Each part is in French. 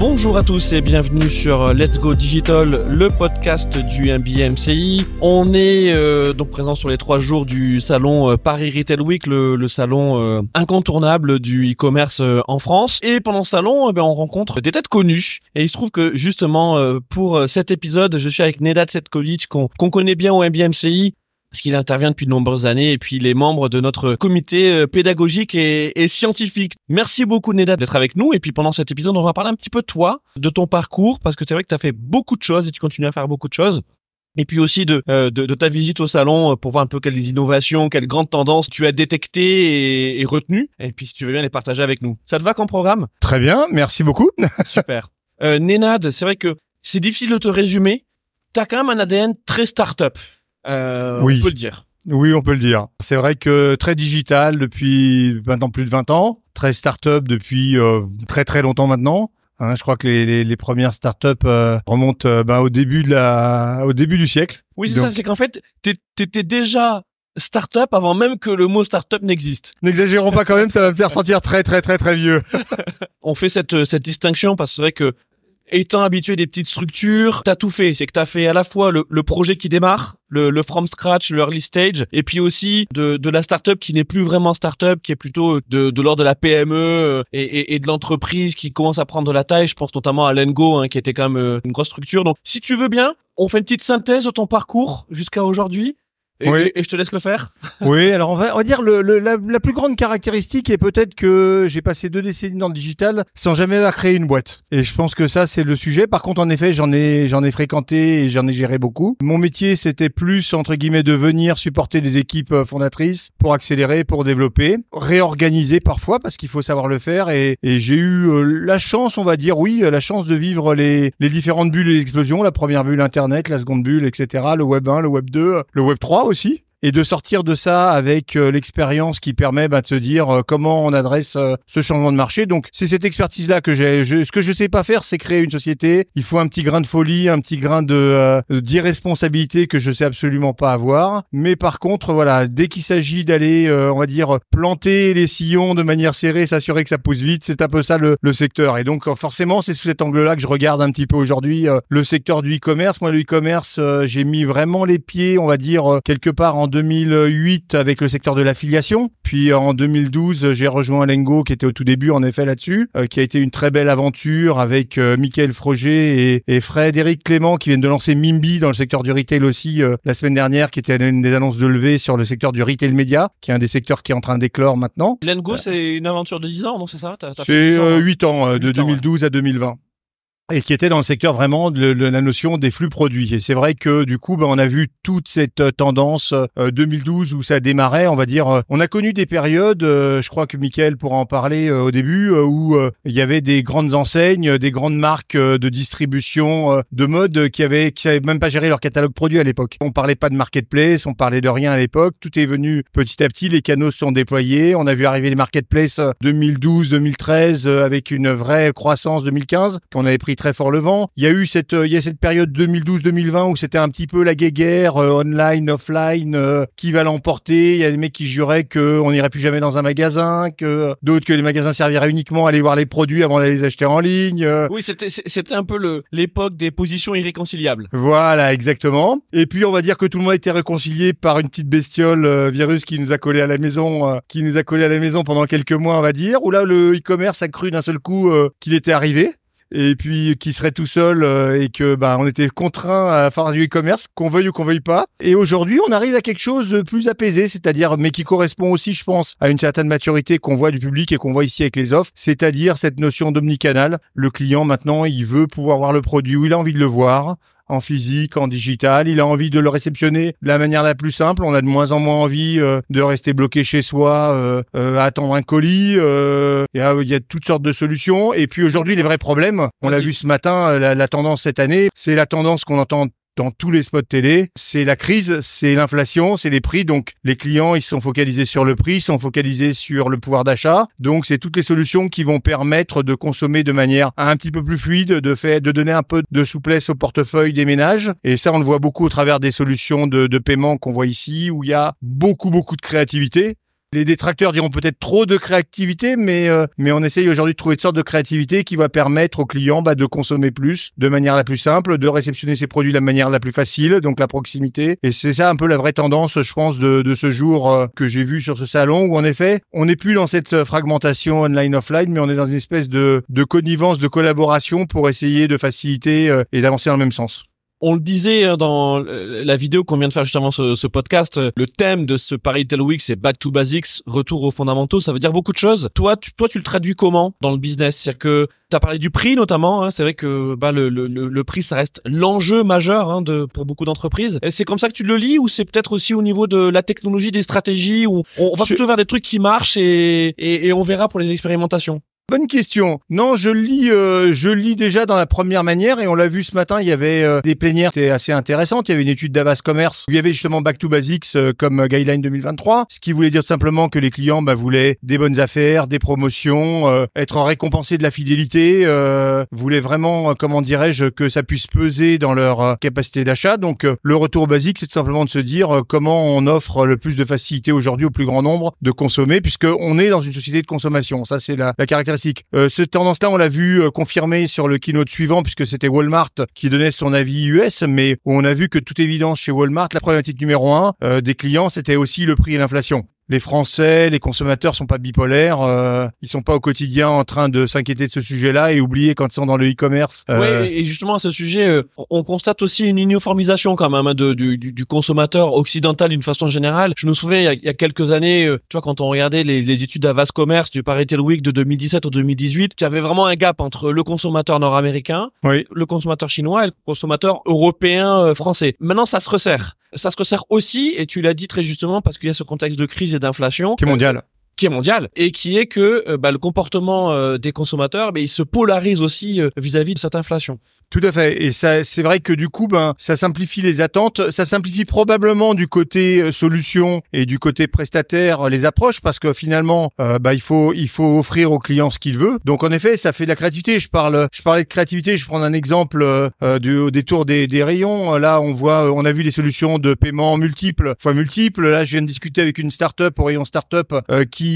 Bonjour à tous et bienvenue sur Let's Go Digital, le podcast du MBA MCI. On est euh, donc présent sur les trois jours du salon euh, Paris Retail Week, le, salon euh, incontournable du e-commerce en France. Et pendant ce salon, eh ben, on rencontre des têtes connues. Et il se trouve que justement pour cet épisode, je suis avec Nedad Setkovic qu'on connaît bien au MBA MCI parce qu'il intervient depuis de nombreuses années et puis il est membre de notre comité euh, pédagogique et, scientifique. Merci beaucoup Neda d'être avec nous et puis pendant cet épisode on va parler un petit peu de toi, de ton parcours parce que c'est vrai que tu as fait beaucoup de choses et tu continues à faire beaucoup de choses. Et puis aussi de, euh, de, ta visite au salon euh, pour voir un peu quelles innovations, quelles grandes tendances tu as détectées et, et retenues. Et puis si tu veux bien les partager avec nous. Ça te va comme programme? Très bien, merci beaucoup. Super. Euh, Nénad, c'est vrai que c'est difficile de te résumer. T'as quand même un ADN très start-up. Euh, oui. On peut le dire. Oui, on peut le dire. C'est vrai que très digital depuis maintenant plus de 20 ans, très start-up depuis euh, très très longtemps maintenant. Hein, je crois que les, les, les premières startups euh, remontent euh, ben, au début de la, au début du siècle. Oui, c'est ça. C'est qu'en fait, t'étais déjà start-up avant même que le mot start-up n'existe. N'exagérons pas quand même, ça va me faire sentir très très très très vieux. On fait cette cette distinction parce que c'est vrai que étant habitué des petites structures, t'as tout fait. C'est que t'as fait à la fois le, le, projet qui démarre, le, le from scratch, le early stage, et puis aussi de, de la startup qui n'est plus vraiment startup, qui est plutôt de, de l'ordre de la PME euh, et, et, et de l'entreprise qui commence à prendre de la taille. Je pense notamment à Lengo, hein, qui était quand même euh, une grosse structure. Donc, si tu veux bien, on fait une petite synthèse de ton parcours jusqu'à aujourd'hui et, oui. et, je te laisse le faire. oui, alors on va, on va dire le, le la, la, plus grande caractéristique est peut-être que j'ai passé deux décennies dans le digital sans jamais avoir créé une boîte. Et je pense que ça c'est le sujet. Par contre, en effet, j'en ai j'en ai fréquenté et j'en ai géré beaucoup. Mon métier c'était plus entre guillemets de venir supporter des équipes euh, fondatrices pour accélérer, pour développer, réorganiser parfois parce qu'il faut savoir le faire. Et, et j'ai eu euh, la chance, on va dire, oui, la chance de vivre les les différentes bulles et les explosions. La première bulle Internet, la seconde bulle, etc. Le Web 1, le Web 2, le Web 3 aussi et de sortir de ça avec euh, l'expérience qui permet bah, de se dire euh, comment on adresse euh, ce changement de marché. Donc c'est cette expertise là que j'ai. ce que je sais pas faire, c'est créer une société. Il faut un petit grain de folie, un petit grain de d'irresponsabilité que je sais absolument pas avoir. Mais par contre, voilà, dès qu'il s'agit d'aller, on va dire, planter les sillons de manière serrée, s'assurer que ça pousse vite, c'est un peu ça le, le secteur. Et donc forcément, c'est sous cet angle-là que je regarde un petit peu aujourd'hui le secteur du e-commerce. Moi, le e-commerce, j'ai mis vraiment les pieds, on va dire, quelque part en 2008 avec le secteur de l'affiliation. Puis en 2012, j'ai rejoint Lengo qui était au tout début en effet là-dessus, euh, qui a été une très belle aventure avec euh, Michael Froger et, et Frédéric Clément qui viennent de lancer Mimbi dans le secteur du retail aussi euh, la semaine dernière, qui était une des annonces de levée sur le secteur du retail média, qui est un des secteurs qui est en train d'éclore maintenant. Lengo, c'est une aventure de 10 ans, non c'est ça? C'est 8 ans, de 2012 à 2020 et qui était dans le secteur vraiment de, la notion des flux produits. Et c'est vrai que du coup, ben, on a vu toute cette euh, tendance 2012 euh, où ça démarrait, on va dire. Euh, on a connu des périodes, je crois que Mickaël pourra en parler au début, où il y avait des grandes enseignes, des grandes marques de distribution de mode qui avaient qui savaient même pas gérer leur catalogue produit à l'époque. On parlait pas de marketplace, on parlait de rien à l'époque. Tout est venu petit à petit, les canaux se sont déployés. On a vu arriver les marketplaces 2012, 2013 avec une vraie croissance 2015 qu'on avait pris très fort le vent. Il y a eu cette, euh, il y a cette période 2012-2020 où c'était un petit peu la guéguerre euh, online, offline, euh, qui va l'emporter. Il y a des mecs qui juraient qu'on n'irait plus jamais dans un magasin, que d'autres que les magasins serviraient uniquement à aller voir les produits avant d'aller les acheter en ligne. Oui, c'était, c'était un peu le, l'époque des positions irréconciliables. Voilà, exactement. Et puis on va dire que tout le monde a été réconcilié par une petite bestiole virus qui nous a collé à la maison, qui nous a collé à la maison pendant quelques mois, on va dire. Où là, le e-commerce a cru d'un seul coup qu'il était arrivé et puis qui serait tout seul euh, et que ben on était contraint à faire du e-commerce, qu'on veuille ou qu'on veuille pas. Et aujourd'hui, on arrive à quelque chose de plus apaisé, c'est-à-dire mais qui correspond aussi, je pense, à une certaine maturité qu'on voit du public et qu'on voit ici avec les offres, c'est-à-dire cette notion d'omnicanal. Le client maintenant, il veut pouvoir voir le produit où il a envie de le voir en physique, en digital. Il a envie de le réceptionner de la manière la plus simple. On a de moins en moins envie euh, de rester bloqué chez soi, euh, euh, à attendre un colis. Il y, a, il, y a, toutes sortes de solutions. Et puis aujourd'hui, les vrais problèmes, on l'a vu ce matin, la, la tendance cette année, c'est la tendance qu'on entend dans tous les spots télé, c'est la crise, c'est l'inflation, c'est les prix. Donc les clients, ils sont focalisés sur le prix, ils sont focalisés sur le pouvoir d'achat. Donc c'est toutes les solutions qui vont permettre de consommer de manière un petit peu plus fluide, de fait, de donner un peu de souplesse au portefeuille des ménages. Et ça, on le voit beaucoup au travers des solutions de, de paiement qu'on voit ici, où il y a beaucoup beaucoup de créativité. Les détracteurs diront peut-être trop de créativité, mais euh, mais on essaye aujourd'hui de trouver une sorte de créativité qui va permettre aux clients bah, de consommer plus, de manière la plus simple, de réceptionner ses produits de la manière la plus facile, donc la proximité. Et c'est ça un peu la vraie tendance, je pense, de, de ce jour euh, que j'ai vu sur ce salon, où en effet, on n'est plus dans cette fragmentation online-offline, mais on est dans une espèce de, de connivence, de collaboration pour essayer de faciliter euh, et d'avancer dans le même sens. On le disait hein, dans la vidéo qu'on vient de faire juste avant ce, podcast, le thème de ce Paris Tel Week, c'est Back to Basics, retour aux fondamentaux. Ça veut dire beaucoup de choses. Toi, tu, toi, tu le traduis comment dans le business? C'est-à-dire que tu as parlé du prix notamment. Hein, c'est vrai que bah, le, le, le, prix, ça reste l'enjeu majeur hein, de, pour beaucoup d'entreprises. Et c'est comme ça que tu le lis ou c'est peut-être aussi au niveau de la technologie, des stratégies où on, va plutôt vers des trucs qui marchent et, et, et on verra pour les expérimentations? Bonne question. Non, je lis, euh, je lis déjà dans la première manière et on l'a vu ce matin. Il y avait euh, des plénières qui étaient assez intéressantes. Il y avait une étude d'Avas Commerce où il y avait justement Back to Basics euh, comme guideline 2023, ce qui voulait dire simplement que les clients bah, voulaient des bonnes affaires, des promotions, être récompensés de la fidélité, voulaient vraiment, comment dirais-je, que ça puisse peser dans leur capacité d'achat. Donc le retour basique, c'est simplement de se dire comment on offre le plus de facilité aujourd'hui au plus grand nombre de consommer, puisque on est dans une société de consommation. Ça, c'est la caractéristique euh, ce tendance-là, on l'a vu euh, confirmé sur le keynote suivant, puisque c'était Walmart qui donnait son avis US, mais on a vu que toute évidence chez Walmart, la problématique numéro un euh, des clients, c'était aussi le prix et l'inflation les Français, les consommateurs sont pas bipolaires, euh, ils sont pas au quotidien en train de s'inquiéter de ce sujet-là et oublier quand ils sont dans le e-commerce. Euh... Oui, et justement à ce sujet, euh, on constate aussi une uniformisation quand même hein, de, du, du, consommateur occidental d'une façon générale. Je me souviens il y a, quelques années, euh, tu vois, quand on regardait les, les études d'Avas Commerce du Paris Week de 2017 au 2018, il y avait vraiment un gap entre le consommateur nord-américain, oui. le consommateur chinois et le consommateur européen euh, français. Maintenant, ça se resserre. Ça se resserre aussi, et tu l'as dit très justement, parce qu'il y a ce contexte de crise et d'inflation. Qui est mondial qui est mondial et qui est que euh, bah, le comportement euh, des consommateurs, mais il se polarise aussi vis-à-vis -vis de cette inflation. Tout à fait. Et ça, c'est vrai que du coup, ben, ça simplifie les attentes. Ça simplifie probablement du côté euh, solution et du côté prestataire les approches parce que finalement, euh, bah, il faut, il faut offrir au client ce qu'il veut. Donc en effet, ça fait de la créativité. Je parle, je parlais de créativité. Je prends un exemple euh, du, au détour des, des rayons. Là, on voit, on a vu des solutions de paiement multiples, fois multiples. Là, je viens de discuter avec une start-up au rayon start-up euh, qui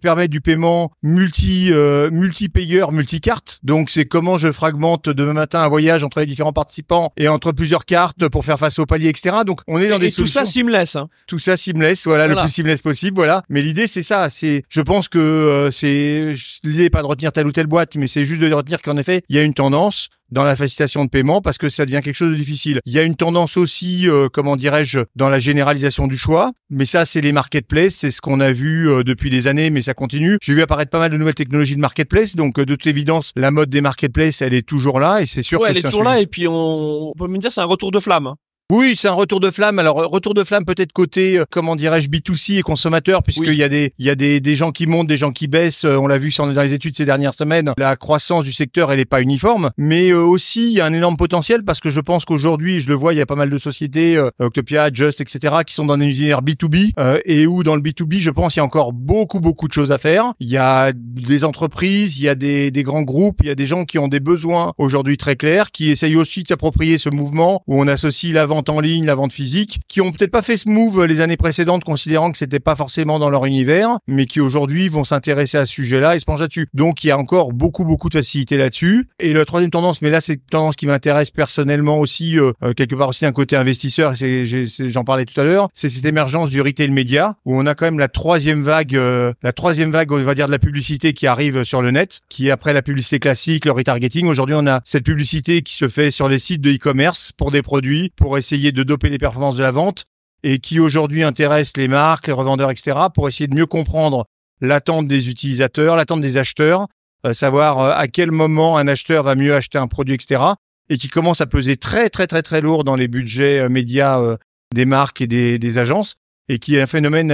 permet du paiement multi, multi-payeur, multi-carte. Donc c'est comment je fragmente demain matin un voyage entre les différents participants et entre plusieurs cartes pour faire face au palier, etc. Donc on est dans des solutions. Tout ça seamless. Hein. Tout ça seamless, voilà, le plus seamless possible, voilà. Mais l'idée c'est ça, c'est, je pense que euh, c'est l'idée pas de retenir telle ou telle boîte, mais c'est juste de retenir qu'en effet il y a une tendance dans la facilitation de paiement parce que ça devient quelque chose de difficile. Il y a une tendance aussi, euh, comment dirais-je, dans la généralisation du choix, mais ça c'est les marketplaces, c'est ce qu'on a vu euh, depuis des années, mais ça continue. J'ai vu apparaître pas mal de nouvelles technologies de marketplace, donc euh, de toute évidence, la mode des marketplaces, elle est toujours là et c'est sûr ouais, que elle est toujours là et puis on, on peut me dire c'est un retour de flamme. Oui, c'est un retour de flamme. Alors retour de flamme peut-être côté euh, comment dirais-je B2C et consommateur puisqu'il y a des il y a des, des gens qui montent, des gens qui baissent, euh, on l'a vu dans les études ces dernières semaines. La croissance du secteur, elle est pas uniforme, mais euh, aussi il y a un énorme potentiel parce que je pense qu'aujourd'hui, je le vois, il y a pas mal de sociétés Octopia, Just etc. qui sont dans des univers B2B et où dans le B2B, je pense il y a encore beaucoup beaucoup de choses à faire. Il y a des entreprises, il y a des des grands groupes, il y a des gens qui ont des besoins aujourd'hui très clairs qui essayent aussi de s'approprier ce mouvement où on associe la vente en ligne, la vente physique, qui ont peut-être pas fait ce move les années précédentes, considérant que c'était pas forcément dans leur univers, mais qui aujourd'hui vont s'intéresser à ce sujet-là et se pencher là-dessus. Donc il y a encore beaucoup beaucoup de facilité là-dessus. Et la troisième tendance, mais là c'est une tendance qui m'intéresse personnellement aussi, euh, euh, quelque part aussi un côté investisseur, et j'en parlais tout à l'heure, c'est cette émergence du retail média, où on a quand même la troisième vague, euh, la troisième vague, on va dire de la publicité qui arrive sur le net, qui est après la publicité classique, le retargeting. Aujourd'hui on a cette publicité qui se fait sur les sites de e-commerce pour des produits, pour essayer de doper les performances de la vente et qui aujourd'hui intéresse les marques, les revendeurs, etc. pour essayer de mieux comprendre l'attente des utilisateurs, l'attente des acheteurs, euh, savoir euh, à quel moment un acheteur va mieux acheter un produit, etc. Et qui commence à peser très très très très lourd dans les budgets euh, médias des marques et des, agences et qui est un phénomène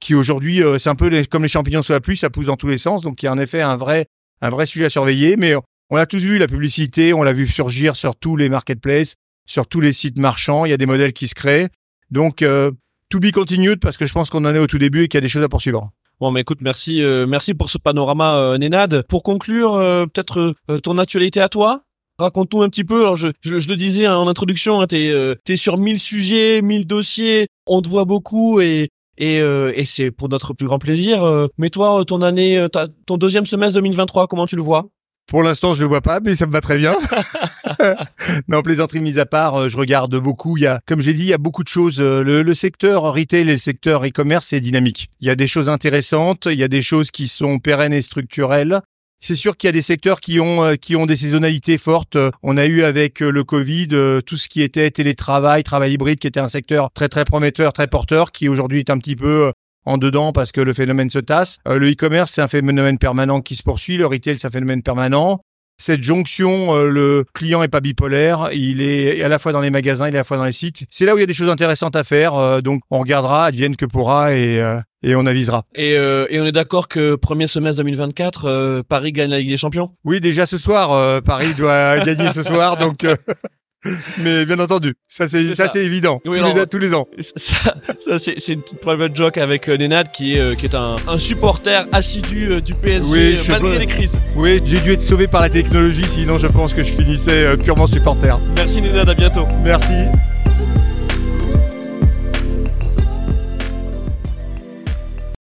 qui aujourd'hui c'est un peu comme les champignons sous la pluie, ça pousse dans tous les sens. Donc il y a en effet un vrai un vrai sujet à surveiller. Mais on l'a tous vu la publicité, on l'a vu surgir sur tous les marketplaces, sur tous les sites marchands. Il y a des modèles qui se créent. Donc, euh, to be continued parce que je pense qu'on en est au tout début et qu'il y a des choses à poursuivre. Bon, mais écoute, merci, euh, merci pour ce panorama, euh, Nénade. Pour conclure, euh, peut-être ton actualité à toi. Raconte-nous un petit peu. Alors, je, je, le disais en introduction, hein, t'es es sur 1000 sujets, 1000 dossiers. On te voit beaucoup et et, et c'est pour notre plus grand plaisir. mais toi, ton année, ton deuxième semestre 2023, comment tu le vois? Pour l'instant, je le vois pas, mais ça me va très bien. non, plaisanterie mise à part, euh, je regarde beaucoup. Il y a, comme j'ai dit, il y a beaucoup de choses. Euh, le, le secteur retail et le secteur e-commerce, c'est dynamique. Il y a des choses intéressantes, il y a des choses qui sont pérennes et structurelles. C'est sûr qu'il y a des secteurs qui ont euh, qui ont des saisonnalités fortes. On a eu avec le Covid tout ce qui était télétravail, travail hybride, qui était un secteur très très prometteur, très porteur, qui aujourd'hui est un petit peu en dedans parce que le phénomène se tasse. Euh, le e-commerce, c'est un phénomène permanent qui se poursuit. Le retail, c'est un phénomène permanent. Cette jonction, euh, le client est pas bipolaire, il est à la fois dans les magasins, il est à la fois dans les sites. C'est là où il y a des choses intéressantes à faire, euh, donc on regardera, advienne que pourra et et on avisera. Et, et on est d'accord que premier semestre 2024, Paris gagne la Ligue des Champions? Oui, déjà ce soir, Paris doit gagner ce soir, donc mais bien entendu, ça c'est ça, c'est évident tous, les, tous, les, ans. Ça, ça c'est une petite private joke avec euh, Nenad qui est euh, qui est un, un supporter assidu euh, du PSG oui, malgré les crises. Oui, j'ai dû être sauvé par la technologie, sinon je pense que je finissais purement supporter. Merci Nenad, à bientôt. Merci.